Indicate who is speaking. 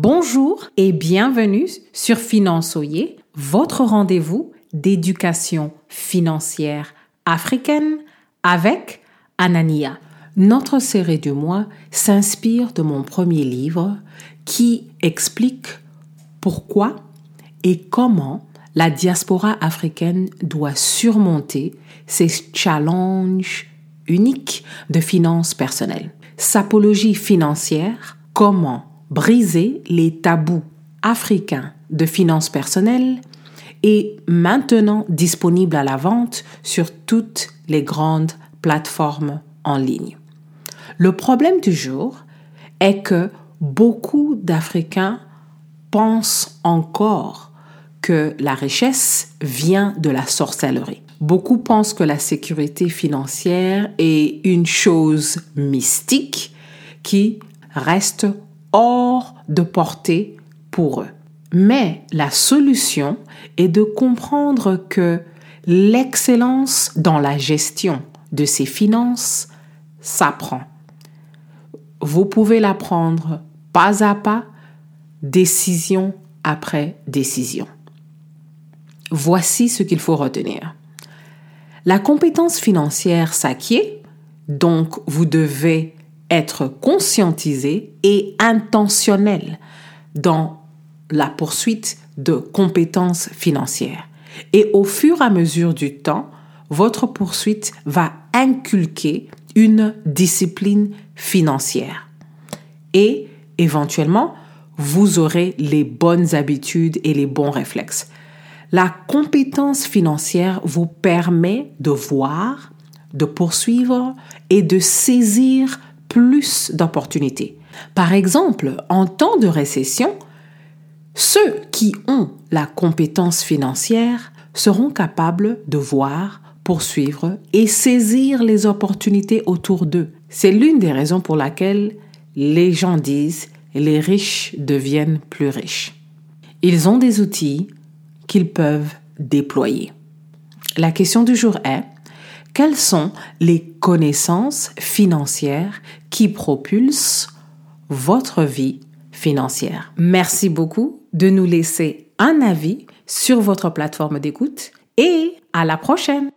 Speaker 1: Bonjour et bienvenue sur Finançoyer, votre rendez-vous d'éducation financière africaine avec Anania. Notre série du mois s'inspire de mon premier livre qui explique pourquoi et comment la diaspora africaine doit surmonter ces challenges uniques de finances personnelles. Sapologie financière, comment briser les tabous africains de finances personnelles est maintenant disponible à la vente sur toutes les grandes plateformes en ligne. Le problème du jour est que beaucoup d'Africains pensent encore que la richesse vient de la sorcellerie. Beaucoup pensent que la sécurité financière est une chose mystique qui reste hors de portée pour eux. Mais la solution est de comprendre que l'excellence dans la gestion de ses finances s'apprend. Vous pouvez l'apprendre pas à pas, décision après décision. Voici ce qu'il faut retenir. La compétence financière s'acquiert, donc vous devez être conscientisé et intentionnel dans la poursuite de compétences financières. Et au fur et à mesure du temps, votre poursuite va inculquer une discipline financière. Et éventuellement, vous aurez les bonnes habitudes et les bons réflexes. La compétence financière vous permet de voir, de poursuivre et de saisir plus d'opportunités. Par exemple, en temps de récession, ceux qui ont la compétence financière seront capables de voir, poursuivre et saisir les opportunités autour d'eux. C'est l'une des raisons pour laquelle les gens disent les riches deviennent plus riches. Ils ont des outils qu'ils peuvent déployer. La question du jour est, quelles sont les connaissances financières qui propulsent votre vie financière? Merci beaucoup de nous laisser un avis sur votre plateforme d'écoute et à la prochaine.